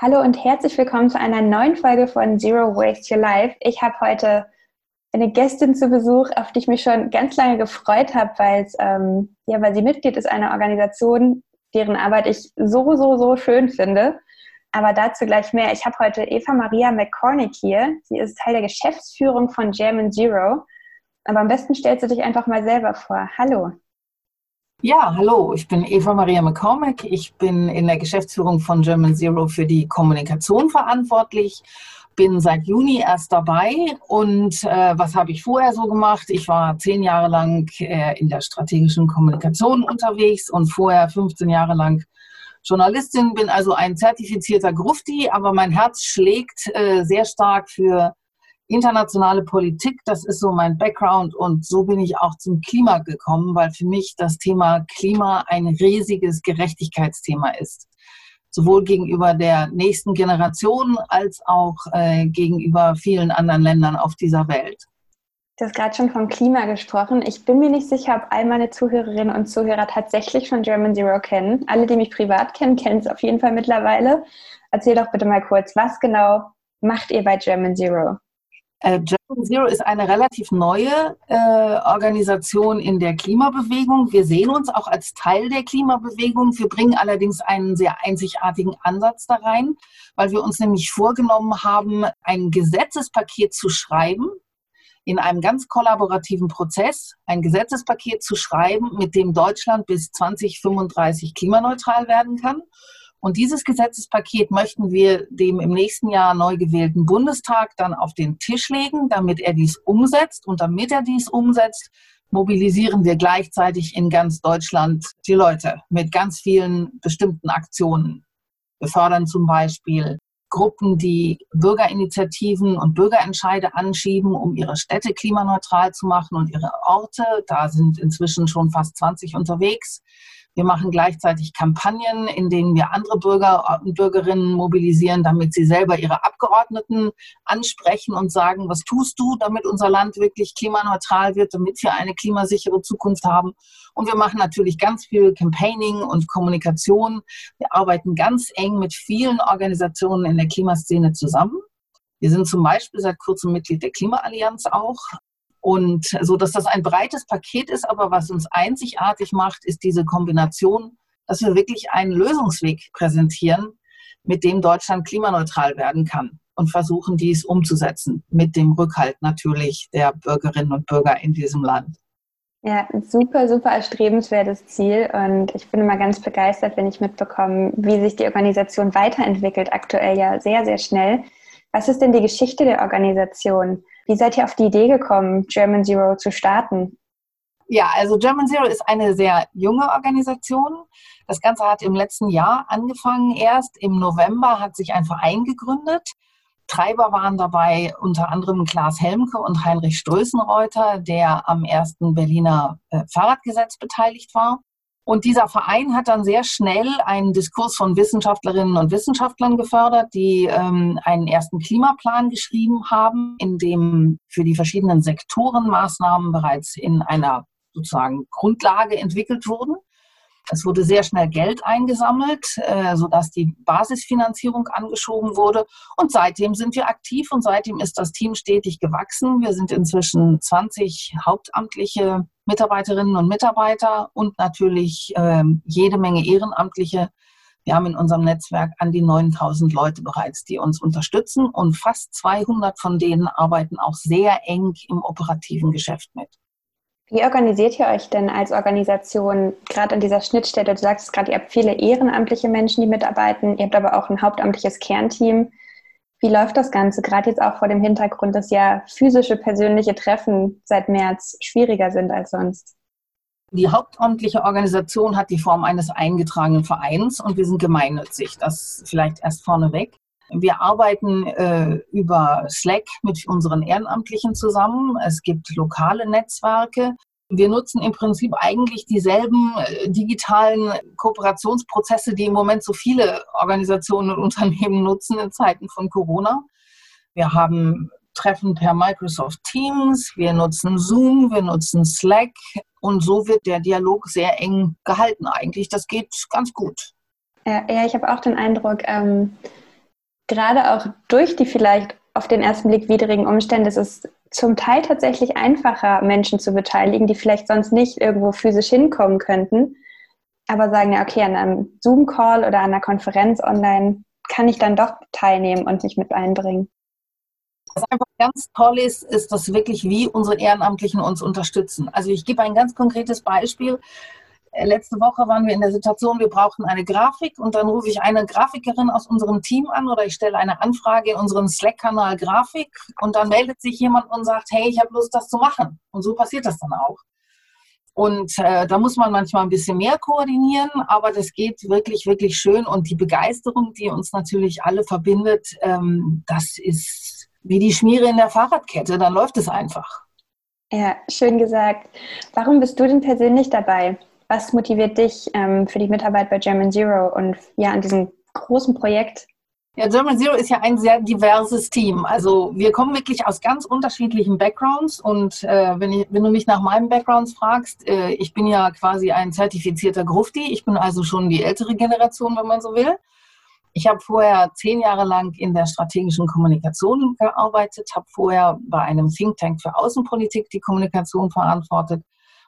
Hallo und herzlich willkommen zu einer neuen Folge von Zero Waste Your Life. Ich habe heute eine Gästin zu Besuch, auf die ich mich schon ganz lange gefreut habe, weil ähm, ja, weil sie Mitglied ist einer Organisation, deren Arbeit ich so, so, so schön finde. Aber dazu gleich mehr. Ich habe heute Eva Maria McCormick hier. Sie ist Teil der Geschäftsführung von German Zero. Aber am besten stellst du dich einfach mal selber vor. Hallo. Ja, hallo, ich bin Eva Maria McCormack. Ich bin in der Geschäftsführung von German Zero für die Kommunikation verantwortlich. Bin seit Juni erst dabei und äh, was habe ich vorher so gemacht? Ich war zehn Jahre lang äh, in der strategischen Kommunikation unterwegs und vorher 15 Jahre lang Journalistin, bin also ein zertifizierter Grufti, aber mein Herz schlägt äh, sehr stark für internationale Politik, das ist so mein Background und so bin ich auch zum Klima gekommen, weil für mich das Thema Klima ein riesiges Gerechtigkeitsthema ist. Sowohl gegenüber der nächsten Generation als auch äh, gegenüber vielen anderen Ländern auf dieser Welt. Du hast gerade schon vom Klima gesprochen. Ich bin mir nicht sicher, ob all meine Zuhörerinnen und Zuhörer tatsächlich schon German Zero kennen. Alle, die mich privat kennen, kennen es auf jeden Fall mittlerweile. Erzähl doch bitte mal kurz, was genau macht ihr bei German Zero? Äh, German Zero ist eine relativ neue äh, Organisation in der Klimabewegung. Wir sehen uns auch als Teil der Klimabewegung. Wir bringen allerdings einen sehr einzigartigen Ansatz da rein, weil wir uns nämlich vorgenommen haben, ein Gesetzespaket zu schreiben, in einem ganz kollaborativen Prozess ein Gesetzespaket zu schreiben, mit dem Deutschland bis 2035 klimaneutral werden kann. Und dieses Gesetzespaket möchten wir dem im nächsten Jahr neu gewählten Bundestag dann auf den Tisch legen, damit er dies umsetzt. Und damit er dies umsetzt, mobilisieren wir gleichzeitig in ganz Deutschland die Leute mit ganz vielen bestimmten Aktionen. Wir fördern zum Beispiel Gruppen, die Bürgerinitiativen und Bürgerentscheide anschieben, um ihre Städte klimaneutral zu machen und ihre Orte. Da sind inzwischen schon fast 20 unterwegs. Wir machen gleichzeitig Kampagnen, in denen wir andere Bürger und Bürgerinnen mobilisieren, damit sie selber ihre Abgeordneten ansprechen und sagen, was tust du, damit unser Land wirklich klimaneutral wird, damit wir eine klimasichere Zukunft haben. Und wir machen natürlich ganz viel Campaigning und Kommunikation. Wir arbeiten ganz eng mit vielen Organisationen in der Klimaszene zusammen. Wir sind zum Beispiel seit kurzem Mitglied der Klimaallianz auch. Und so, dass das ein breites Paket ist, aber was uns einzigartig macht, ist diese Kombination, dass wir wirklich einen Lösungsweg präsentieren, mit dem Deutschland klimaneutral werden kann und versuchen, dies umzusetzen, mit dem Rückhalt natürlich der Bürgerinnen und Bürger in diesem Land. Ja, super, super erstrebenswertes Ziel und ich bin immer ganz begeistert, wenn ich mitbekomme, wie sich die Organisation weiterentwickelt, aktuell ja sehr, sehr schnell. Was ist denn die Geschichte der Organisation? Wie seid ihr auf die Idee gekommen, German Zero zu starten? Ja, also German Zero ist eine sehr junge Organisation. Das Ganze hat im letzten Jahr angefangen. Erst im November hat sich ein Verein gegründet. Treiber waren dabei unter anderem Klaas Helmke und Heinrich Strößenreuter, der am ersten Berliner äh, Fahrradgesetz beteiligt war. Und dieser Verein hat dann sehr schnell einen Diskurs von Wissenschaftlerinnen und Wissenschaftlern gefördert, die ähm, einen ersten Klimaplan geschrieben haben, in dem für die verschiedenen Sektoren Maßnahmen bereits in einer sozusagen Grundlage entwickelt wurden. Es wurde sehr schnell Geld eingesammelt, äh, sodass die Basisfinanzierung angeschoben wurde. Und seitdem sind wir aktiv und seitdem ist das Team stetig gewachsen. Wir sind inzwischen 20 hauptamtliche Mitarbeiterinnen und Mitarbeiter und natürlich äh, jede Menge Ehrenamtliche. Wir haben in unserem Netzwerk an die 9000 Leute bereits, die uns unterstützen und fast 200 von denen arbeiten auch sehr eng im operativen Geschäft mit. Wie organisiert ihr euch denn als Organisation gerade an dieser Schnittstelle? Du sagst gerade, ihr habt viele ehrenamtliche Menschen, die mitarbeiten, ihr habt aber auch ein hauptamtliches Kernteam. Wie läuft das Ganze, gerade jetzt auch vor dem Hintergrund, dass ja physische, persönliche Treffen seit März schwieriger sind als sonst? Die hauptamtliche Organisation hat die Form eines eingetragenen Vereins und wir sind gemeinnützig. Das vielleicht erst vorneweg. Wir arbeiten äh, über Slack mit unseren Ehrenamtlichen zusammen. Es gibt lokale Netzwerke. Wir nutzen im Prinzip eigentlich dieselben äh, digitalen Kooperationsprozesse, die im Moment so viele Organisationen und Unternehmen nutzen in Zeiten von Corona. Wir haben Treffen per Microsoft Teams, wir nutzen Zoom, wir nutzen Slack und so wird der Dialog sehr eng gehalten eigentlich. Das geht ganz gut. Ja, ich habe auch den Eindruck, ähm, gerade auch durch die vielleicht auf den ersten Blick widrigen Umstände ist es zum Teil tatsächlich einfacher, Menschen zu beteiligen, die vielleicht sonst nicht irgendwo physisch hinkommen könnten, aber sagen, ja, okay, an einem Zoom-Call oder an einer Konferenz online kann ich dann doch teilnehmen und mich mit einbringen. Was einfach ganz toll ist, ist, dass wirklich wie unsere Ehrenamtlichen uns unterstützen. Also ich gebe ein ganz konkretes Beispiel. Äh, letzte Woche waren wir in der Situation, wir brauchten eine Grafik und dann rufe ich eine Grafikerin aus unserem Team an oder ich stelle eine Anfrage in unseren Slack-Kanal Grafik und dann meldet sich jemand und sagt, hey, ich habe Lust, das zu machen. Und so passiert das dann auch. Und äh, da muss man manchmal ein bisschen mehr koordinieren, aber das geht wirklich, wirklich schön. Und die Begeisterung, die uns natürlich alle verbindet, ähm, das ist wie die Schmiere in der Fahrradkette, dann läuft es einfach. Ja, schön gesagt. Warum bist du denn persönlich dabei? Was motiviert dich ähm, für die Mitarbeit bei German Zero und ja an diesem großen Projekt? Ja, German Zero ist ja ein sehr diverses Team. Also wir kommen wirklich aus ganz unterschiedlichen Backgrounds und äh, wenn, ich, wenn, du mich nach meinem Background fragst, äh, ich bin ja quasi ein zertifizierter Grufti. Ich bin also schon die ältere Generation, wenn man so will. Ich habe vorher zehn Jahre lang in der strategischen Kommunikation gearbeitet, habe vorher bei einem Think Tank für Außenpolitik die Kommunikation verantwortet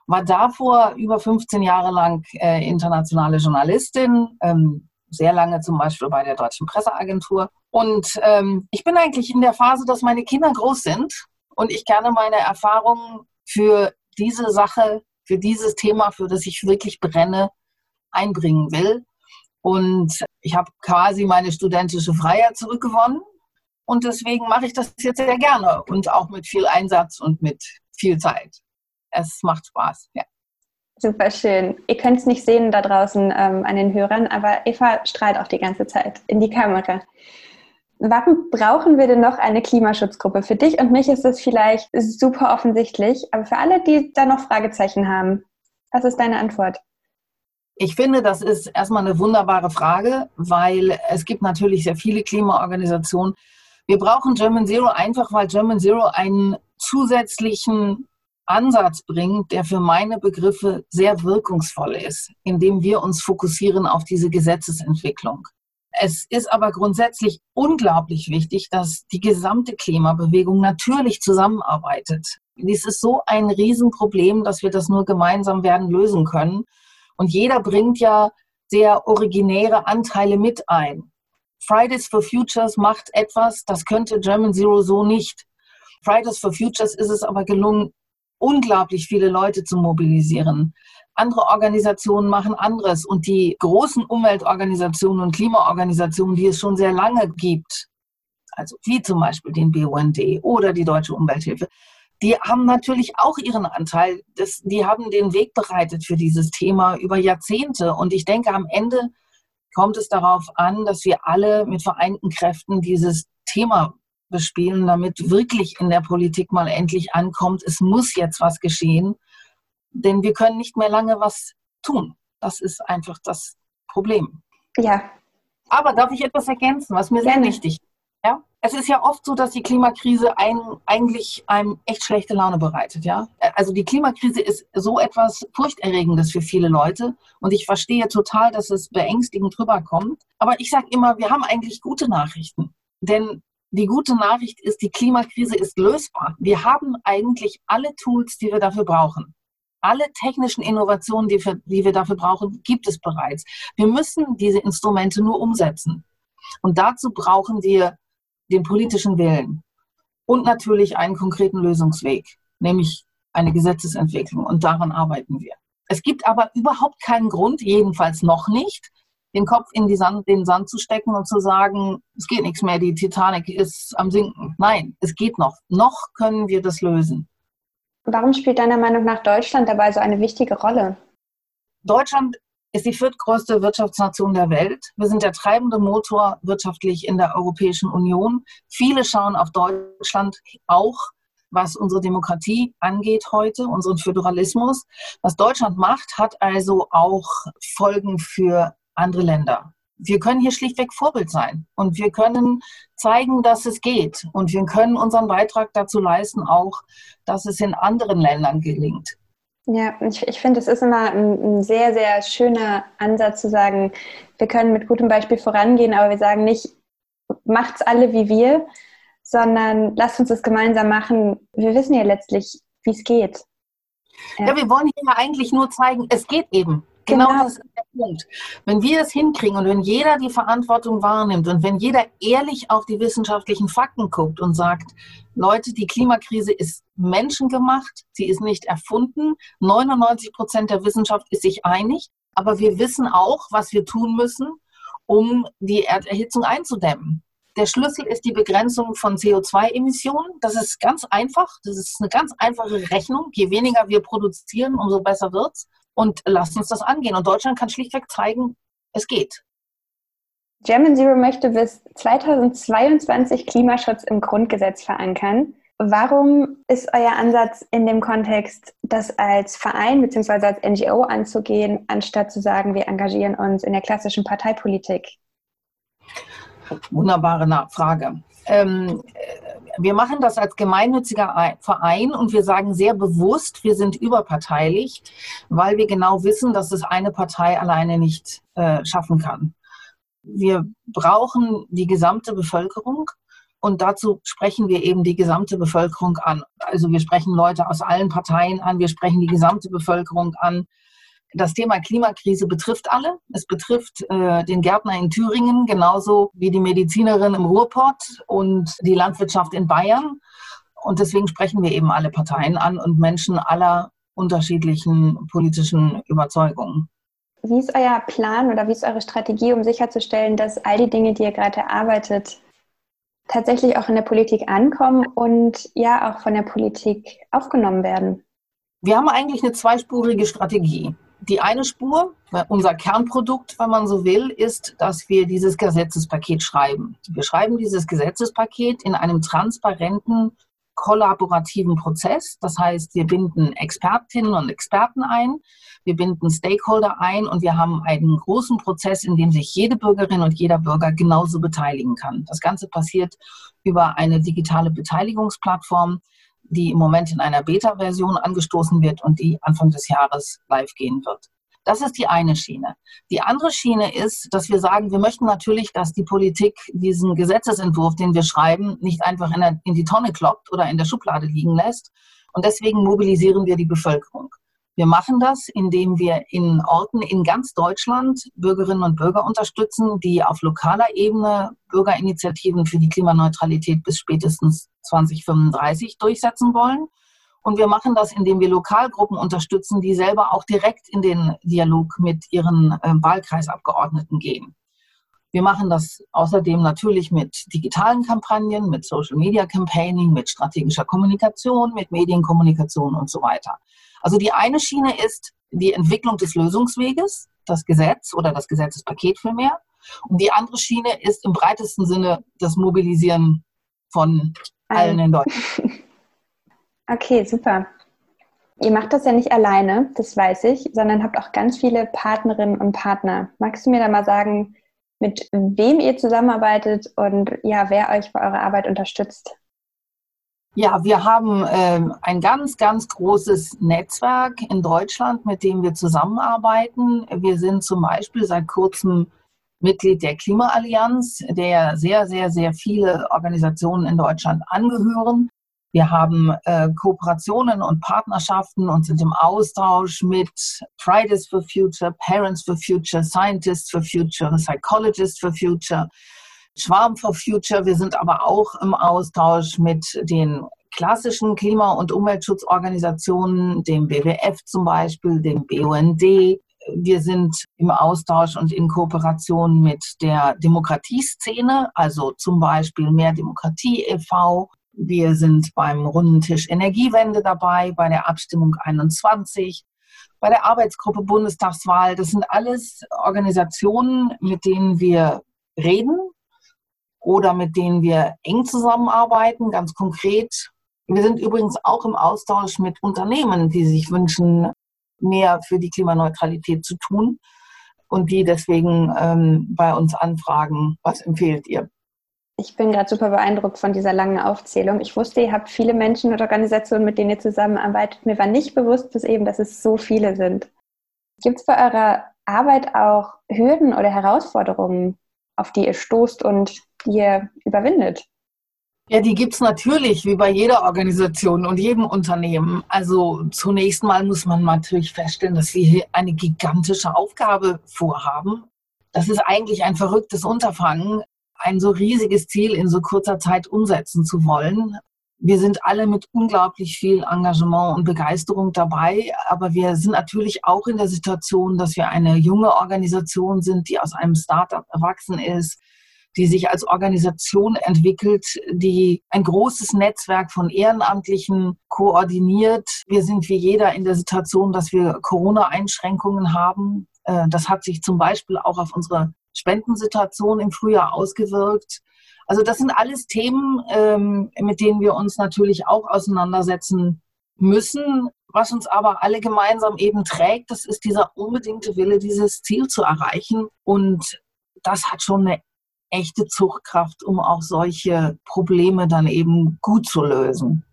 war davor über 15 Jahre lang äh, internationale Journalistin, ähm, sehr lange zum Beispiel bei der Deutschen Presseagentur. Und ähm, ich bin eigentlich in der Phase, dass meine Kinder groß sind und ich gerne meine Erfahrungen für diese Sache, für dieses Thema, für das ich wirklich brenne, einbringen will. Und ich habe quasi meine studentische Freiheit zurückgewonnen. Und deswegen mache ich das jetzt sehr gerne und auch mit viel Einsatz und mit viel Zeit es macht Spaß. Ja. Super schön. Ihr könnt es nicht sehen da draußen ähm, an den Hörern, aber Eva strahlt auch die ganze Zeit in die Kamera. Warum brauchen wir denn noch eine Klimaschutzgruppe? Für dich und mich ist das vielleicht super offensichtlich, aber für alle, die da noch Fragezeichen haben, was ist deine Antwort? Ich finde, das ist erstmal eine wunderbare Frage, weil es gibt natürlich sehr viele Klimaorganisationen. Wir brauchen German Zero einfach, weil German Zero einen zusätzlichen Ansatz bringt, der für meine Begriffe sehr wirkungsvoll ist, indem wir uns fokussieren auf diese Gesetzesentwicklung. Es ist aber grundsätzlich unglaublich wichtig, dass die gesamte Klimabewegung natürlich zusammenarbeitet. Dies ist so ein Riesenproblem, dass wir das nur gemeinsam werden lösen können. Und jeder bringt ja sehr originäre Anteile mit ein. Fridays for Futures macht etwas, das könnte German Zero so nicht. Fridays for Futures ist es aber gelungen, unglaublich viele Leute zu mobilisieren. Andere Organisationen machen anderes und die großen Umweltorganisationen und Klimaorganisationen, die es schon sehr lange gibt, also wie zum Beispiel den BUND oder die Deutsche Umwelthilfe, die haben natürlich auch ihren Anteil. Das, die haben den Weg bereitet für dieses Thema über Jahrzehnte. Und ich denke, am Ende kommt es darauf an, dass wir alle mit vereinten Kräften dieses Thema bespielen, damit wirklich in der Politik mal endlich ankommt, es muss jetzt was geschehen, denn wir können nicht mehr lange was tun. Das ist einfach das Problem. Ja. Aber darf ich etwas ergänzen, was mir Gerne. sehr wichtig ist? Ja? Es ist ja oft so, dass die Klimakrise ein, eigentlich einem echt schlechte Laune bereitet. Ja? Also die Klimakrise ist so etwas Furchterregendes für viele Leute und ich verstehe total, dass es beängstigend rüberkommt. Aber ich sage immer, wir haben eigentlich gute Nachrichten. Denn die gute Nachricht ist, die Klimakrise ist lösbar. Wir haben eigentlich alle Tools, die wir dafür brauchen. Alle technischen Innovationen, die, für, die wir dafür brauchen, gibt es bereits. Wir müssen diese Instrumente nur umsetzen. Und dazu brauchen wir den politischen Willen und natürlich einen konkreten Lösungsweg, nämlich eine Gesetzesentwicklung. Und daran arbeiten wir. Es gibt aber überhaupt keinen Grund, jedenfalls noch nicht, den Kopf in Sand, den Sand zu stecken und zu sagen, es geht nichts mehr, die Titanic ist am Sinken. Nein, es geht noch. Noch können wir das lösen. Warum spielt deiner Meinung nach Deutschland dabei so eine wichtige Rolle? Deutschland ist die viertgrößte Wirtschaftsnation der Welt. Wir sind der treibende Motor wirtschaftlich in der Europäischen Union. Viele schauen auf Deutschland auch, was unsere Demokratie angeht heute, unseren Föderalismus. Was Deutschland macht, hat also auch Folgen für andere Länder. Wir können hier schlichtweg Vorbild sein und wir können zeigen, dass es geht und wir können unseren Beitrag dazu leisten, auch, dass es in anderen Ländern gelingt. Ja, ich, ich finde, es ist immer ein, ein, sehr, sehr schöner Ansatz zu sagen, wir können mit gutem Beispiel vorangehen, aber wir sagen nicht, macht's alle wie wir, sondern lasst uns das gemeinsam machen. Wir wissen ja letztlich, wie es geht. Ja. ja. wir wollen hier eigentlich nur zeigen, es geht eben. Genau, genau das ist der Punkt. Wenn wir es hinkriegen und wenn jeder die Verantwortung wahrnimmt und wenn jeder ehrlich auf die wissenschaftlichen Fakten guckt und sagt, Leute, die Klimakrise ist menschengemacht, sie ist nicht erfunden. 99 Prozent der Wissenschaft ist sich einig, aber wir wissen auch, was wir tun müssen, um die Erderhitzung einzudämmen. Der Schlüssel ist die Begrenzung von CO2-Emissionen. Das ist ganz einfach. Das ist eine ganz einfache Rechnung. Je weniger wir produzieren, umso besser wird es. Und lasst uns das angehen. Und Deutschland kann schlichtweg zeigen, es geht. German Zero möchte bis 2022 Klimaschutz im Grundgesetz verankern. Warum ist euer Ansatz in dem Kontext, das als Verein bzw. als NGO anzugehen, anstatt zu sagen, wir engagieren uns in der klassischen Parteipolitik? Wunderbare Frage. Ähm, wir machen das als gemeinnütziger Verein und wir sagen sehr bewusst, wir sind überparteilich, weil wir genau wissen, dass es eine Partei alleine nicht äh, schaffen kann. Wir brauchen die gesamte Bevölkerung und dazu sprechen wir eben die gesamte Bevölkerung an. Also wir sprechen Leute aus allen Parteien an, wir sprechen die gesamte Bevölkerung an. Das Thema Klimakrise betrifft alle. Es betrifft äh, den Gärtner in Thüringen genauso wie die Medizinerin im Ruhrpott und die Landwirtschaft in Bayern. Und deswegen sprechen wir eben alle Parteien an und Menschen aller unterschiedlichen politischen Überzeugungen. Wie ist euer Plan oder wie ist eure Strategie, um sicherzustellen, dass all die Dinge, die ihr gerade erarbeitet, tatsächlich auch in der Politik ankommen und ja auch von der Politik aufgenommen werden? Wir haben eigentlich eine zweispurige Strategie. Die eine Spur, unser Kernprodukt, wenn man so will, ist, dass wir dieses Gesetzespaket schreiben. Wir schreiben dieses Gesetzespaket in einem transparenten, kollaborativen Prozess. Das heißt, wir binden Expertinnen und Experten ein, wir binden Stakeholder ein und wir haben einen großen Prozess, in dem sich jede Bürgerin und jeder Bürger genauso beteiligen kann. Das Ganze passiert über eine digitale Beteiligungsplattform, die im Moment in einer Beta-Version angestoßen wird und die Anfang des Jahres live gehen wird. Das ist die eine Schiene. Die andere Schiene ist, dass wir sagen, wir möchten natürlich, dass die Politik diesen Gesetzesentwurf, den wir schreiben, nicht einfach in, der, in die Tonne kloppt oder in der Schublade liegen lässt. Und deswegen mobilisieren wir die Bevölkerung. Wir machen das, indem wir in Orten in ganz Deutschland Bürgerinnen und Bürger unterstützen, die auf lokaler Ebene Bürgerinitiativen für die Klimaneutralität bis spätestens 2035 durchsetzen wollen. Und wir machen das, indem wir Lokalgruppen unterstützen, die selber auch direkt in den Dialog mit ihren äh, Wahlkreisabgeordneten gehen. Wir machen das außerdem natürlich mit digitalen Kampagnen, mit Social Media Campaigning, mit strategischer Kommunikation, mit Medienkommunikation und so weiter. Also die eine Schiene ist die Entwicklung des Lösungsweges, das Gesetz oder das Gesetzespaket vielmehr. Und die andere Schiene ist im breitesten Sinne das Mobilisieren von allen in Deutschland. Okay, super. Ihr macht das ja nicht alleine, das weiß ich, sondern habt auch ganz viele Partnerinnen und Partner. Magst du mir da mal sagen, mit wem ihr zusammenarbeitet und ja, wer euch bei eurer Arbeit unterstützt? Ja, wir haben ähm, ein ganz, ganz großes Netzwerk in Deutschland, mit dem wir zusammenarbeiten. Wir sind zum Beispiel seit kurzem Mitglied der Klimaallianz, der sehr, sehr, sehr viele Organisationen in Deutschland angehören. Wir haben äh, Kooperationen und Partnerschaften und sind im Austausch mit Fridays for Future, Parents for Future, Scientists for Future, Psychologists for Future. Schwarm for Future. Wir sind aber auch im Austausch mit den klassischen Klima- und Umweltschutzorganisationen, dem WWF zum Beispiel, dem BUND. Wir sind im Austausch und in Kooperation mit der Demokratieszene, also zum Beispiel Mehr Demokratie e.V. Wir sind beim runden Tisch Energiewende dabei, bei der Abstimmung 21, bei der Arbeitsgruppe Bundestagswahl. Das sind alles Organisationen, mit denen wir reden, oder mit denen wir eng zusammenarbeiten, ganz konkret. Wir sind übrigens auch im Austausch mit Unternehmen, die sich wünschen, mehr für die Klimaneutralität zu tun und die deswegen ähm, bei uns anfragen, was empfehlt ihr? Ich bin gerade super beeindruckt von dieser langen Aufzählung. Ich wusste, ihr habt viele Menschen und Organisationen, mit denen ihr zusammenarbeitet. Mir war nicht bewusst, dass eben, dass es so viele sind. Gibt es bei eurer Arbeit auch Hürden oder Herausforderungen, auf die ihr stoßt und die ihr überwindet? Ja, die gibt es natürlich, wie bei jeder Organisation und jedem Unternehmen. Also zunächst mal muss man natürlich feststellen, dass wir hier eine gigantische Aufgabe vorhaben. Das ist eigentlich ein verrücktes Unterfangen, ein so riesiges Ziel in so kurzer Zeit umsetzen zu wollen. Wir sind alle mit unglaublich viel Engagement und Begeisterung dabei, aber wir sind natürlich auch in der Situation, dass wir eine junge Organisation sind, die aus einem Startup erwachsen ist, die sich als Organisation entwickelt, die ein großes Netzwerk von Ehrenamtlichen koordiniert. Wir sind wie jeder in der Situation, dass wir Corona-Einschränkungen haben. Äh, das hat sich zum Beispiel auch auf unsere Spendensituation im Frühjahr ausgewirkt. Also das sind alles Themen, ähm, mit denen wir uns natürlich auch auseinandersetzen müssen. Was uns aber alle gemeinsam eben trägt, das ist dieser unbedingte Wille, dieses Ziel zu erreichen. Und das hat schon eine echte Zuchtkraft, um auch solche Probleme dann eben gut zu lösen.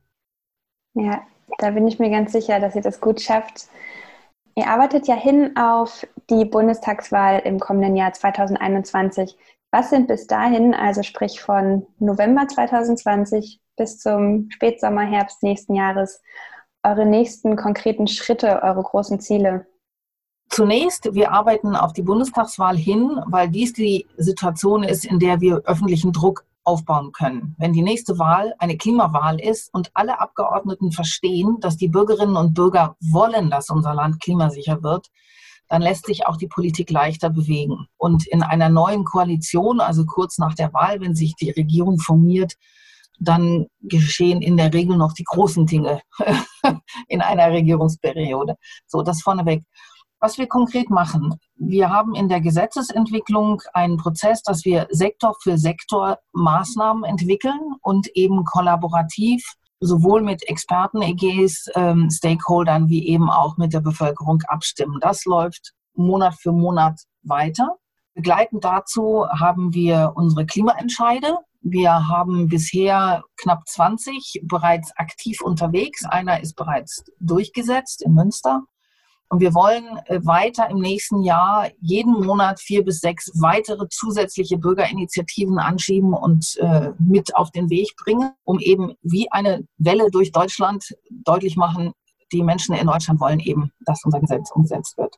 Ja, da bin ich mir ganz sicher, dass ihr das gut schafft. Ihr arbeitet ja hin auf die Bundestagswahl im kommenden Jahr 2021. Was sind bis dahin, also sprich von November 2020 bis zum Spätsommer, Herbst nächsten Jahres, eure nächsten konkreten Schritte, eure großen Ziele? Zunächst, wir arbeiten auf die Bundestagswahl hin, weil dies die Situation ist, in der wir öffentlichen Druck aufbauen können. Wenn die nächste Wahl eine Klimawahl ist und alle Abgeordneten verstehen, dass die Bürgerinnen und Bürger wollen, dass unser Land klimasicher wird, dann lässt sich auch die Politik leichter bewegen. Und in einer neuen Koalition, also kurz nach der Wahl, wenn sich die Regierung formiert, dann geschehen in der Regel noch die großen Dinge in einer Regierungsperiode. So, das vorneweg. Was wir konkret machen, wir haben in der Gesetzesentwicklung einen Prozess, dass wir Sektor für Sektor Maßnahmen entwickeln und eben kollaborativ sowohl mit Experten, EGs, ähm, Stakeholdern wie eben auch mit der Bevölkerung abstimmen. Das läuft Monat für Monat weiter. Begleitend dazu haben wir unsere Klimaentscheide. Wir haben bisher knapp 20 bereits aktiv unterwegs. Einer ist bereits durchgesetzt in Münster. Und wir wollen äh, weiter im nächsten Jahr jeden Monat vier bis sechs weitere zusätzliche Bürgerinitiativen anschieben und äh, mit auf den Weg bringen, um eben wie eine Welle durch Deutschland deutlich machen, die Menschen in Deutschland wollen eben, dass unser Gesetz umgesetzt wird.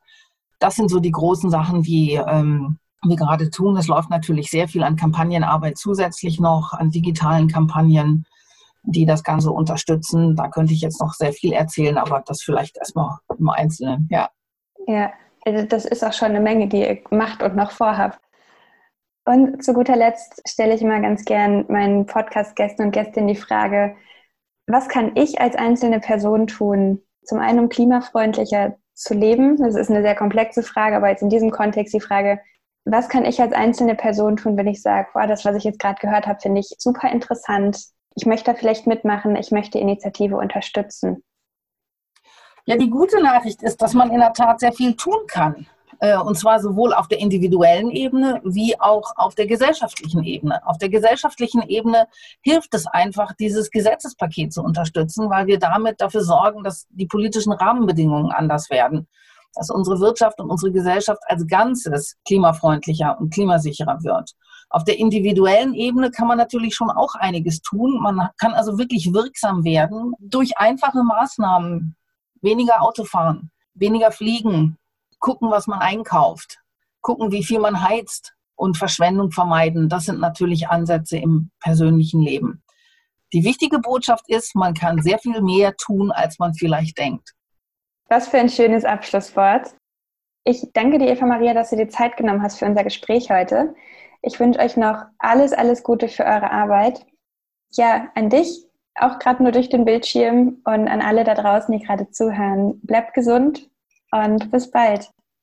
Das sind so die großen Sachen, die ähm, wir gerade tun. Es läuft natürlich sehr viel an Kampagnenarbeit zusätzlich noch, an digitalen Kampagnen die das Ganze unterstützen. Da könnte ich jetzt noch sehr viel erzählen, aber das vielleicht erstmal im Einzelnen, ja. Ja, also das ist auch schon eine Menge, die ihr macht und noch vorhabt. Und zu guter Letzt stelle ich immer ganz gern meinen Podcast-Gästen und Gästinnen die Frage, was kann ich als einzelne Person tun, zum einen um klimafreundlicher zu leben? Das ist eine sehr komplexe Frage, aber jetzt in diesem Kontext die Frage, was kann ich als einzelne Person tun, wenn ich sage, boah, das, was ich jetzt gerade gehört habe, finde ich super interessant ich möchte da vielleicht mitmachen, ich möchte die Initiative unterstützen? Ja, die gute Nachricht ist, dass man in der Tat sehr viel tun kann. Äh, und zwar sowohl auf der individuellen Ebene wie auch auf der gesellschaftlichen Ebene. Auf der gesellschaftlichen Ebene hilft es einfach, dieses Gesetzespaket zu unterstützen, weil wir damit dafür sorgen, dass die politischen Rahmenbedingungen anders werden dass unsere Wirtschaft und unsere Gesellschaft als Ganzes klimafreundlicher und klimasicherer wird. Auf der individuellen Ebene kann man natürlich schon auch einiges tun. Man kann also wirklich wirksam werden durch einfache Maßnahmen. Weniger Auto fahren, weniger fliegen, gucken, was man einkauft, gucken, wie viel man heizt und Verschwendung vermeiden. Das sind natürlich Ansätze im persönlichen Leben. Die wichtige Botschaft ist, man kann sehr viel mehr tun, als man vielleicht denkt. Was für ein schönes Abschlusswort. Ich danke dir, Eva Maria, dass du dir Zeit genommen hast für unser Gespräch heute. Ich wünsche euch noch alles, alles Gute für eure Arbeit. Ja, an dich, auch gerade nur durch den Bildschirm und an alle da draußen, die gerade zuhören. Bleibt gesund und bis bald.